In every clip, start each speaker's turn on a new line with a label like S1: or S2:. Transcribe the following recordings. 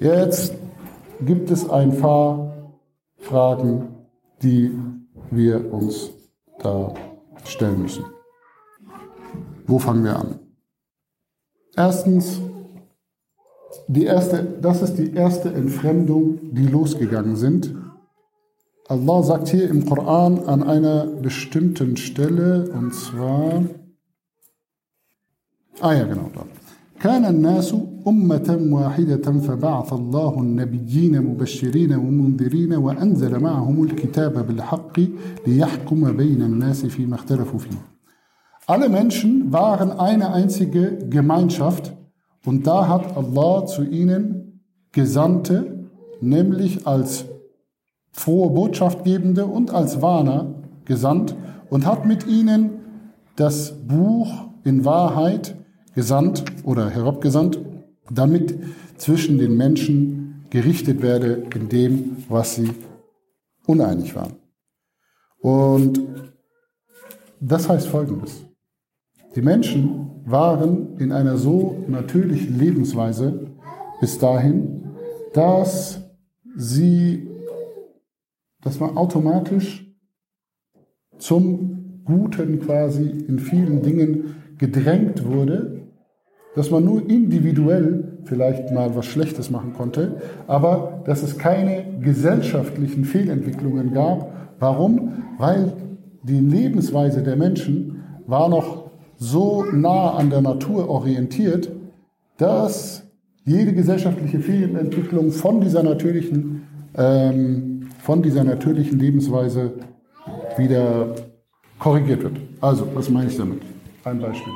S1: Jetzt gibt es ein paar Fragen, die wir uns da stellen müssen. Wo fangen wir an? Erstens, die erste, das ist die erste Entfremdung, die losgegangen sind. Allah sagt hier im Koran an einer bestimmten Stelle, und zwar, ah ja, genau da. كان الناس أمة واحدة فبعث الله النبيين مبشرين ومنذرين وأنزل معهم الكتاب بالحق ليحكم بين الناس فيما اختلفوا فيه. Alle Menschen waren eine einzige Gemeinschaft und da hat Allah zu ihnen Gesandte, nämlich als frohe Botschaftgebende und als Warner gesandt und hat mit ihnen das Buch in Wahrheit gesandt oder herabgesandt, damit zwischen den Menschen gerichtet werde in dem, was sie uneinig waren. Und das heißt Folgendes. Die Menschen waren in einer so natürlichen Lebensweise bis dahin, dass sie, dass man automatisch zum Guten quasi in vielen Dingen gedrängt wurde, dass man nur individuell vielleicht mal was Schlechtes machen konnte, aber dass es keine gesellschaftlichen Fehlentwicklungen gab. Warum? Weil die Lebensweise der Menschen war noch so nah an der Natur orientiert, dass jede gesellschaftliche Fehlentwicklung von dieser natürlichen, ähm, von dieser natürlichen Lebensweise wieder korrigiert wird. Also, was meine ich damit? Ein Beispiel.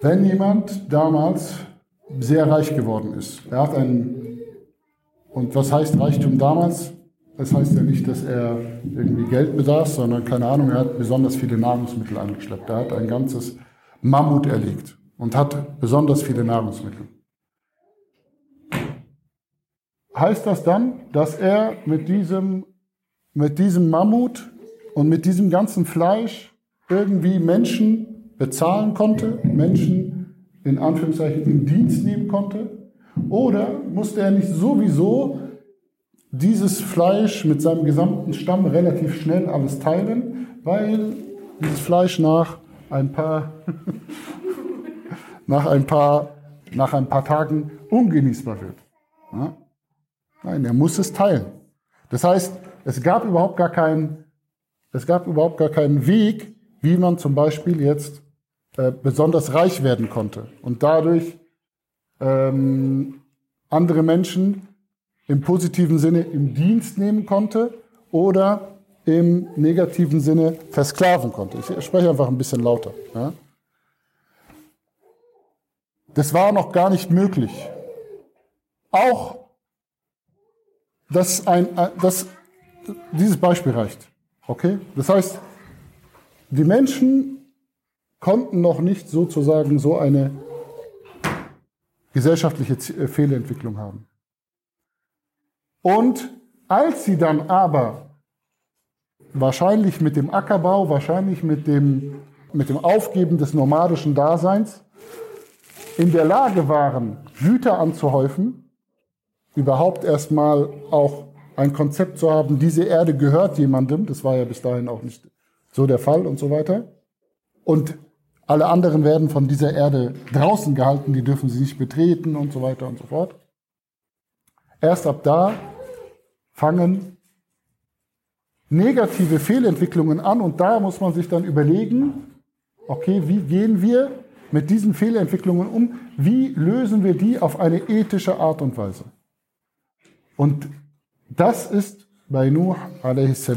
S1: Wenn jemand damals sehr reich geworden ist, er hat ein, und was heißt Reichtum damals? Das heißt ja nicht, dass er irgendwie Geld besaß, sondern keine Ahnung, er hat besonders viele Nahrungsmittel angeschleppt. Er hat ein ganzes Mammut erlegt und hat besonders viele Nahrungsmittel. Heißt das dann, dass er mit diesem, mit diesem Mammut und mit diesem ganzen Fleisch irgendwie Menschen bezahlen konnte, Menschen in Anführungszeichen in Dienst nehmen konnte? Oder musste er nicht sowieso dieses Fleisch mit seinem gesamten Stamm relativ schnell alles teilen, weil dieses Fleisch nach ein paar, nach ein paar, nach ein paar Tagen ungenießbar wird? Ja? Nein, er muss es teilen. Das heißt, es gab überhaupt gar keinen, es gab überhaupt gar keinen Weg, wie man zum Beispiel jetzt äh, besonders reich werden konnte und dadurch ähm, andere Menschen im positiven Sinne im Dienst nehmen konnte oder im negativen Sinne versklaven konnte. Ich spreche einfach ein bisschen lauter. Ja. Das war noch gar nicht möglich. Auch, dass, ein, äh, dass dieses Beispiel reicht. Okay? Das heißt, die Menschen konnten noch nicht sozusagen so eine gesellschaftliche äh, Fehlentwicklung haben. Und als sie dann aber wahrscheinlich mit dem Ackerbau, wahrscheinlich mit dem, mit dem Aufgeben des nomadischen Daseins in der Lage waren, Güter anzuhäufen, überhaupt erstmal auch ein Konzept zu haben, diese Erde gehört jemandem, das war ja bis dahin auch nicht so der Fall und so weiter. Und alle anderen werden von dieser Erde draußen gehalten, die dürfen sie nicht betreten und so weiter und so fort. Erst ab da fangen negative Fehlentwicklungen an und da muss man sich dann überlegen, okay, wie gehen wir mit diesen Fehlentwicklungen um? Wie lösen wir die auf eine ethische Art und Weise? Und das ist bei Nuh a.s.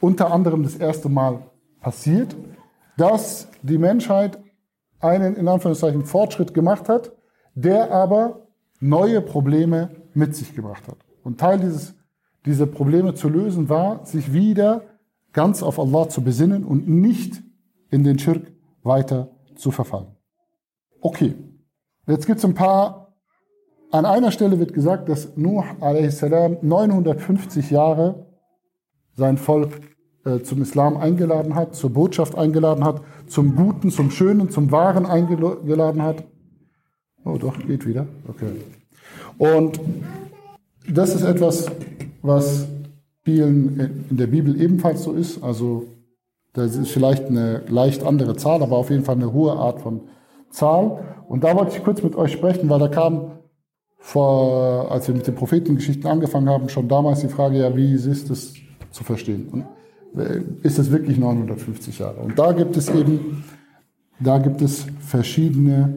S1: unter anderem das erste Mal passiert dass die Menschheit einen in Anführungszeichen Fortschritt gemacht hat, der aber neue Probleme mit sich gebracht hat. Und Teil dieses, dieser Probleme zu lösen war, sich wieder ganz auf Allah zu besinnen und nicht in den Schirk weiter zu verfallen. Okay, jetzt gibt es ein paar, an einer Stelle wird gesagt, dass Nuh a.s. 950 Jahre sein Volk zum Islam eingeladen hat, zur Botschaft eingeladen hat, zum Guten, zum Schönen, zum Wahren eingeladen hat. Oh, doch, geht wieder. Okay. Und das ist etwas, was vielen in der Bibel ebenfalls so ist. Also das ist vielleicht eine leicht andere Zahl, aber auf jeden Fall eine hohe Art von Zahl. Und da wollte ich kurz mit euch sprechen, weil da kam vor, als wir mit den Prophetengeschichten angefangen haben, schon damals die Frage, ja, wie ist es zu verstehen? Und äh, ist es wirklich 950 Jahre? Und da gibt es eben, da gibt es verschiedene,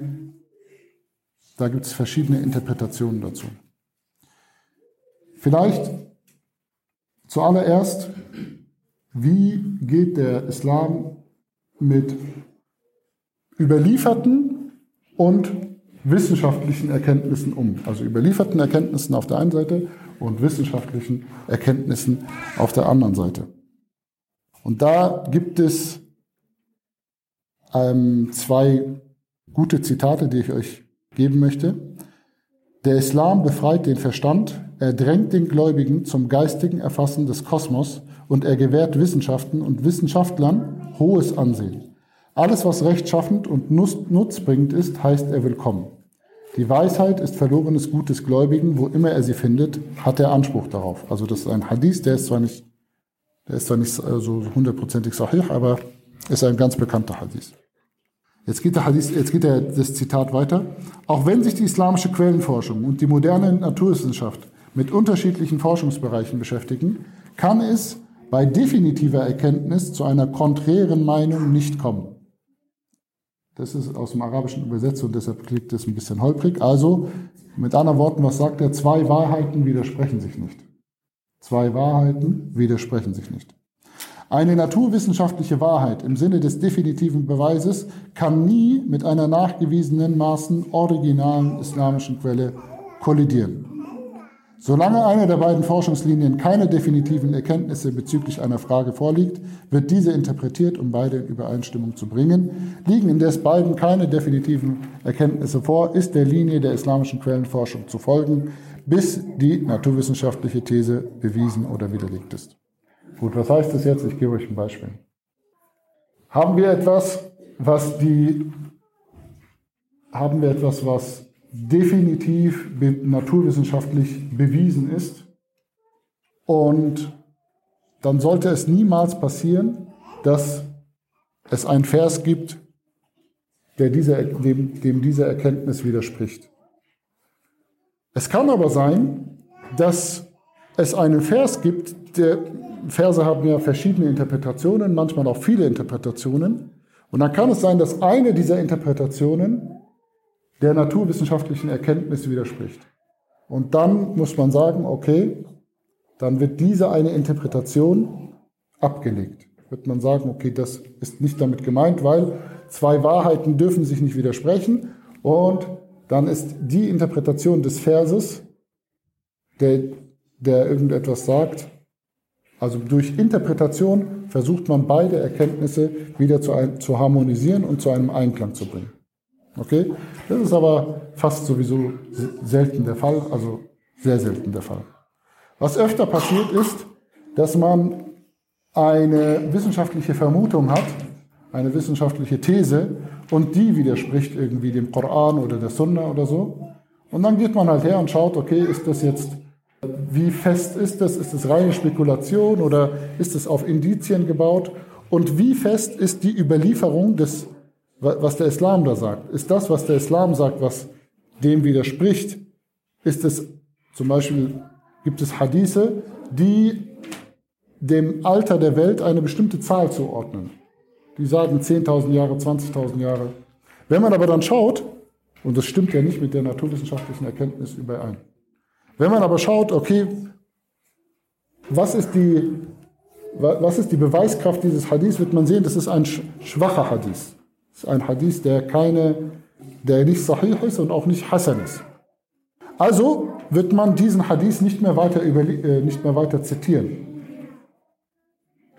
S1: da gibt es verschiedene Interpretationen dazu. Vielleicht zuallererst, wie geht der Islam mit überlieferten und wissenschaftlichen Erkenntnissen um. Also überlieferten Erkenntnissen auf der einen Seite und wissenschaftlichen Erkenntnissen auf der anderen Seite. Und da gibt es ähm, zwei gute Zitate, die ich euch geben möchte. Der Islam befreit den Verstand, er drängt den Gläubigen zum geistigen Erfassen des Kosmos und er gewährt Wissenschaften und Wissenschaftlern hohes Ansehen. Alles, was rechtschaffend und nutzbringend ist, heißt er willkommen. Die Weisheit ist verlorenes Gut des Gläubigen, wo immer er sie findet, hat er Anspruch darauf. Also das ist ein Hadith, der ist zwar nicht, der ist zwar nicht so hundertprozentig sahih, aber ist ein ganz bekannter Hadith. Jetzt geht, der Hadith, jetzt geht der, das Zitat weiter. Auch wenn sich die islamische Quellenforschung und die moderne Naturwissenschaft mit unterschiedlichen Forschungsbereichen beschäftigen, kann es bei definitiver Erkenntnis zu einer konträren Meinung nicht kommen. Das ist aus dem Arabischen übersetzt und deshalb klingt es ein bisschen holprig. Also, mit anderen Worten, was sagt er? Zwei Wahrheiten widersprechen sich nicht. Zwei Wahrheiten widersprechen sich nicht. Eine naturwissenschaftliche Wahrheit im Sinne des definitiven Beweises kann nie mit einer nachgewiesenen Maßen originalen islamischen Quelle kollidieren. Solange eine der beiden Forschungslinien keine definitiven Erkenntnisse bezüglich einer Frage vorliegt, wird diese interpretiert, um beide in Übereinstimmung zu bringen. Liegen indes beiden keine definitiven Erkenntnisse vor, ist der Linie der islamischen Quellenforschung zu folgen, bis die naturwissenschaftliche These bewiesen oder widerlegt ist. Gut, was heißt das jetzt? Ich gebe euch ein Beispiel. Haben wir etwas, was die, haben wir etwas, was definitiv naturwissenschaftlich bewiesen ist. Und dann sollte es niemals passieren, dass es einen Vers gibt, der dieser, dem, dem dieser Erkenntnis widerspricht. Es kann aber sein, dass es einen Vers gibt, der Verse haben ja verschiedene Interpretationen, manchmal auch viele Interpretationen. Und dann kann es sein, dass eine dieser Interpretationen der naturwissenschaftlichen Erkenntnis widerspricht. Und dann muss man sagen, okay, dann wird diese eine Interpretation abgelegt. Wird man sagen, okay, das ist nicht damit gemeint, weil zwei Wahrheiten dürfen sich nicht widersprechen. Und dann ist die Interpretation des Verses, der, der irgendetwas sagt, also durch Interpretation versucht man beide Erkenntnisse wieder zu, ein, zu harmonisieren und zu einem Einklang zu bringen. Okay? Das ist aber fast sowieso selten der Fall, also sehr selten der Fall. Was öfter passiert ist, dass man eine wissenschaftliche Vermutung hat, eine wissenschaftliche These und die widerspricht irgendwie dem Koran oder der Sunna oder so. Und dann geht man halt her und schaut, okay, ist das jetzt, wie fest ist das? Ist das reine Spekulation oder ist es auf Indizien gebaut? Und wie fest ist die Überlieferung des was der Islam da sagt. Ist das, was der Islam sagt, was dem widerspricht? Ist es zum Beispiel, gibt es Hadithe, die dem Alter der Welt eine bestimmte Zahl zuordnen. Die sagen 10.000 Jahre, 20.000 Jahre. Wenn man aber dann schaut, und das stimmt ja nicht mit der naturwissenschaftlichen Erkenntnis überein, wenn man aber schaut, okay, was ist die, was ist die Beweiskraft dieses Hadiths, wird man sehen, das ist ein schwacher Hadith. Das ist ein Hadith, der keine, der nicht sahih ist und auch nicht Hassan ist. Also wird man diesen Hadith nicht mehr weiter, äh, nicht mehr weiter zitieren.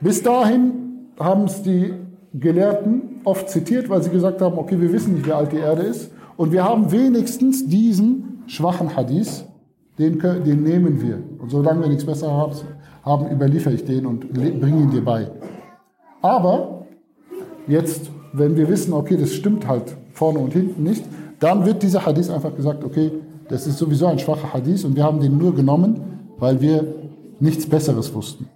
S1: Bis dahin haben es die Gelehrten oft zitiert, weil sie gesagt haben, okay, wir wissen nicht, wie alt die Erde ist. Und wir haben wenigstens diesen schwachen Hadith, den, den nehmen wir. Und solange wir nichts besseres haben, überliefere ich den und bringe ihn dir bei. Aber jetzt wenn wir wissen, okay, das stimmt halt vorne und hinten nicht, dann wird dieser Hadith einfach gesagt, okay, das ist sowieso ein schwacher Hadith und wir haben den nur genommen, weil wir nichts Besseres wussten.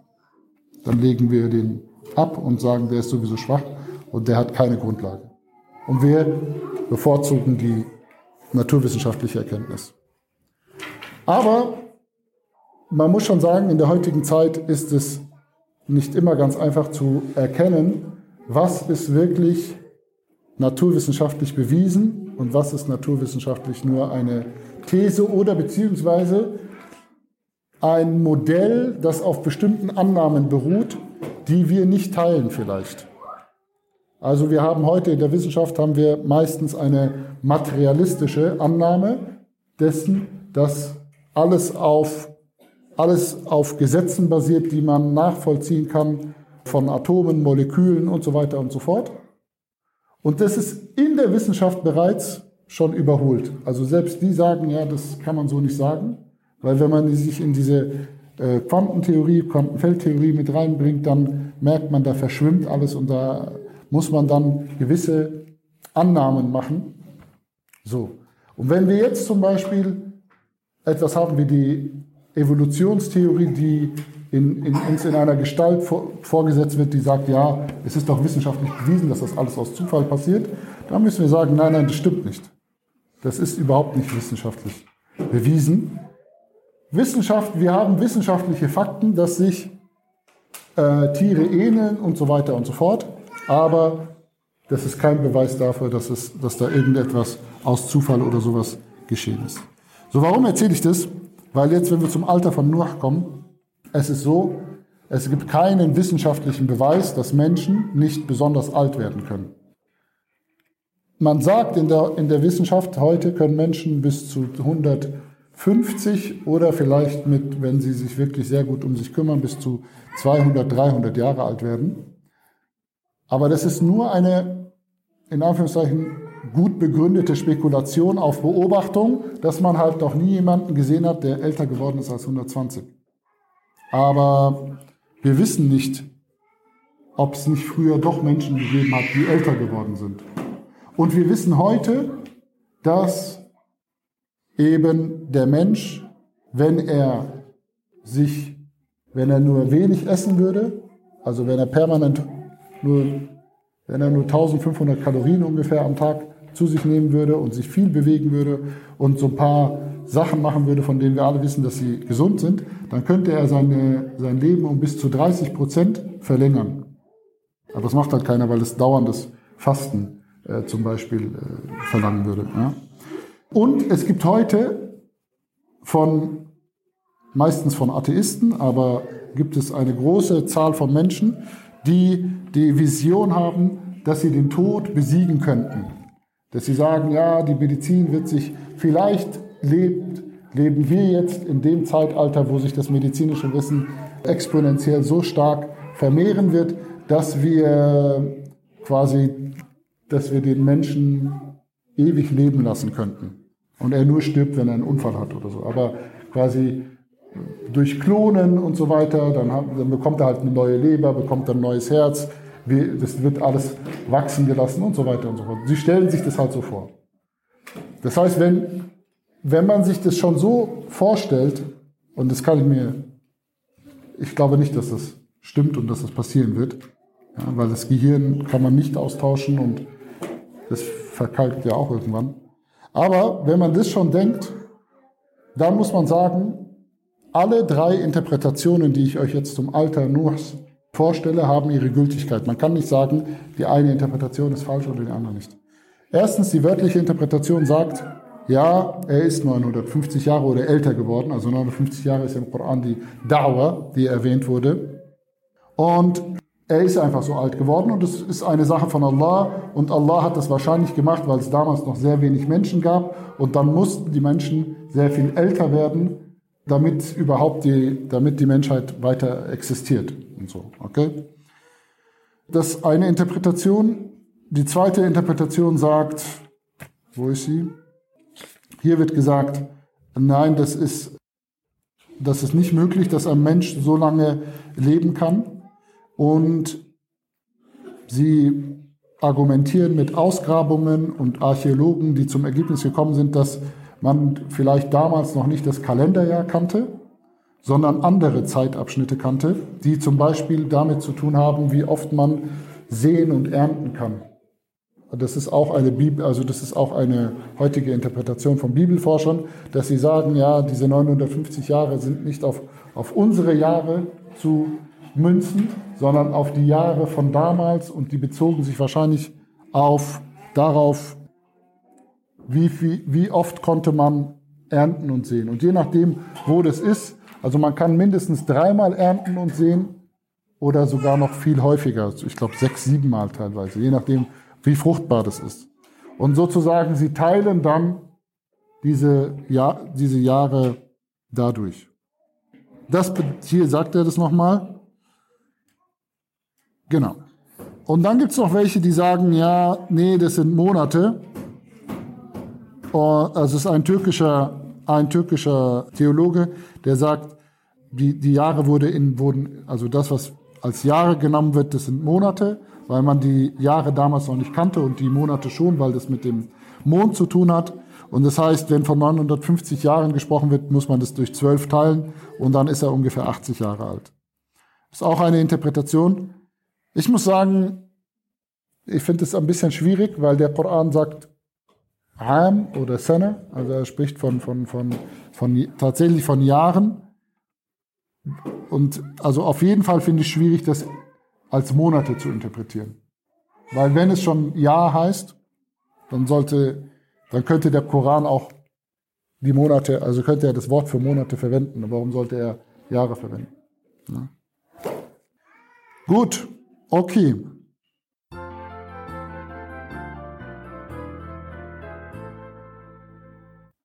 S1: Dann legen wir den ab und sagen, der ist sowieso schwach und der hat keine Grundlage. Und wir bevorzugen die naturwissenschaftliche Erkenntnis. Aber man muss schon sagen, in der heutigen Zeit ist es nicht immer ganz einfach zu erkennen, was ist wirklich naturwissenschaftlich bewiesen und was ist naturwissenschaftlich nur eine These oder beziehungsweise ein Modell, das auf bestimmten Annahmen beruht, die wir nicht teilen vielleicht. Also wir haben heute in der Wissenschaft haben wir meistens eine materialistische Annahme dessen, dass alles auf, alles auf Gesetzen basiert, die man nachvollziehen kann von Atomen, Molekülen und so weiter und so fort. Und das ist in der Wissenschaft bereits schon überholt. Also selbst die sagen, ja, das kann man so nicht sagen, weil wenn man sich in diese äh, Quantentheorie, Quantenfeldtheorie mit reinbringt, dann merkt man, da verschwimmt alles und da muss man dann gewisse Annahmen machen. So. Und wenn wir jetzt zum Beispiel etwas haben wie die Evolutionstheorie, die in, in, uns in einer Gestalt vor, vorgesetzt wird, die sagt, ja, es ist doch wissenschaftlich bewiesen, dass das alles aus Zufall passiert, dann müssen wir sagen, nein, nein, das stimmt nicht. Das ist überhaupt nicht wissenschaftlich bewiesen. Wissenschaft, wir haben wissenschaftliche Fakten, dass sich äh, Tiere ähneln und so weiter und so fort, aber das ist kein Beweis dafür, dass, es, dass da irgendetwas aus Zufall oder sowas geschehen ist. So, warum erzähle ich das? Weil jetzt, wenn wir zum Alter von Noah kommen, es ist so, es gibt keinen wissenschaftlichen Beweis, dass Menschen nicht besonders alt werden können. Man sagt in der, in der Wissenschaft, heute können Menschen bis zu 150 oder vielleicht mit, wenn sie sich wirklich sehr gut um sich kümmern, bis zu 200, 300 Jahre alt werden. Aber das ist nur eine, in Anführungszeichen, gut begründete Spekulation auf Beobachtung, dass man halt noch nie jemanden gesehen hat, der älter geworden ist als 120. Aber wir wissen nicht, ob es nicht früher doch Menschen gegeben hat, die älter geworden sind. Und wir wissen heute, dass eben der Mensch, wenn er sich, wenn er nur wenig essen würde, also wenn er permanent nur, wenn er nur 1500 Kalorien ungefähr am Tag zu sich nehmen würde und sich viel bewegen würde und so ein paar Sachen machen würde, von denen wir alle wissen, dass sie gesund sind, dann könnte er seine, sein Leben um bis zu 30 Prozent verlängern. Aber das macht halt keiner, weil es dauerndes Fasten äh, zum Beispiel äh, verlangen würde. Ja. Und es gibt heute von, meistens von Atheisten, aber gibt es eine große Zahl von Menschen, die die Vision haben, dass sie den Tod besiegen könnten. Dass sie sagen, ja, die Medizin wird sich, vielleicht lebt, leben wir jetzt in dem Zeitalter, wo sich das medizinische Wissen exponentiell so stark vermehren wird, dass wir quasi dass wir den Menschen ewig leben lassen könnten. Und er nur stirbt, wenn er einen Unfall hat oder so. Aber quasi durch Klonen und so weiter, dann, hat, dann bekommt er halt eine neue Leber, bekommt ein neues Herz, das wird alles wachsen gelassen und so weiter und so fort. Sie stellen sich das halt so vor. Das heißt, wenn, wenn man sich das schon so vorstellt, und das kann ich mir, ich glaube nicht, dass das stimmt und dass das passieren wird, ja, weil das Gehirn kann man nicht austauschen und das verkalkt ja auch irgendwann. Aber wenn man das schon denkt, dann muss man sagen, alle drei Interpretationen, die ich euch jetzt zum Alter Nuhs vorstelle, haben ihre Gültigkeit. Man kann nicht sagen, die eine Interpretation ist falsch oder die andere nicht. Erstens, die wörtliche Interpretation sagt, ja, er ist 950 Jahre oder älter geworden. Also 950 Jahre ist im Koran die Dauer, die erwähnt wurde. Und er ist einfach so alt geworden und es ist eine Sache von Allah und Allah hat das wahrscheinlich gemacht, weil es damals noch sehr wenig Menschen gab und dann mussten die Menschen sehr viel älter werden, damit überhaupt die, damit die Menschheit weiter existiert und so, okay? Das ist eine Interpretation. Die zweite Interpretation sagt, wo ist sie? Hier wird gesagt, nein, das ist, das ist nicht möglich, dass ein Mensch so lange leben kann. Und sie argumentieren mit Ausgrabungen und Archäologen, die zum Ergebnis gekommen sind, dass man vielleicht damals noch nicht das Kalenderjahr kannte, sondern andere Zeitabschnitte kannte, die zum Beispiel damit zu tun haben, wie oft man sehen und ernten kann. Das ist auch eine Bibel, also das ist auch eine heutige Interpretation von Bibelforschern, dass sie sagen, ja, diese 950 Jahre sind nicht auf, auf unsere Jahre zu münzen, sondern auf die Jahre von damals und die bezogen sich wahrscheinlich auf darauf, wie, viel, wie oft konnte man ernten und sehen. Und je nachdem, wo das ist, also man kann mindestens dreimal ernten und sehen oder sogar noch viel häufiger, ich glaube sechs, sieben Mal teilweise, je nachdem, wie fruchtbar das ist. Und sozusagen, sie teilen dann diese, ja, diese Jahre dadurch. Das, hier sagt er das nochmal. Genau. Und dann gibt es noch welche, die sagen, ja, nee, das sind Monate. Oh, also es ist ein türkischer, ein türkischer Theologe, der sagt, die, die Jahre wurde in, wurden, also das, was als Jahre genommen wird, das sind Monate, weil man die Jahre damals noch nicht kannte und die Monate schon, weil das mit dem Mond zu tun hat. Und das heißt, wenn von 950 Jahren gesprochen wird, muss man das durch zwölf teilen und dann ist er ungefähr 80 Jahre alt. Das ist auch eine Interpretation. Ich muss sagen, ich finde es ein bisschen schwierig, weil der Koran sagt Am oder Sana, also er spricht von, von, von, von, tatsächlich von Jahren. Und also auf jeden Fall finde ich schwierig, das als Monate zu interpretieren. Weil wenn es schon Jahr heißt, dann sollte, dann könnte der Koran auch die Monate, also könnte er das Wort für Monate verwenden. Warum sollte er Jahre verwenden? Ja. Gut, Okay,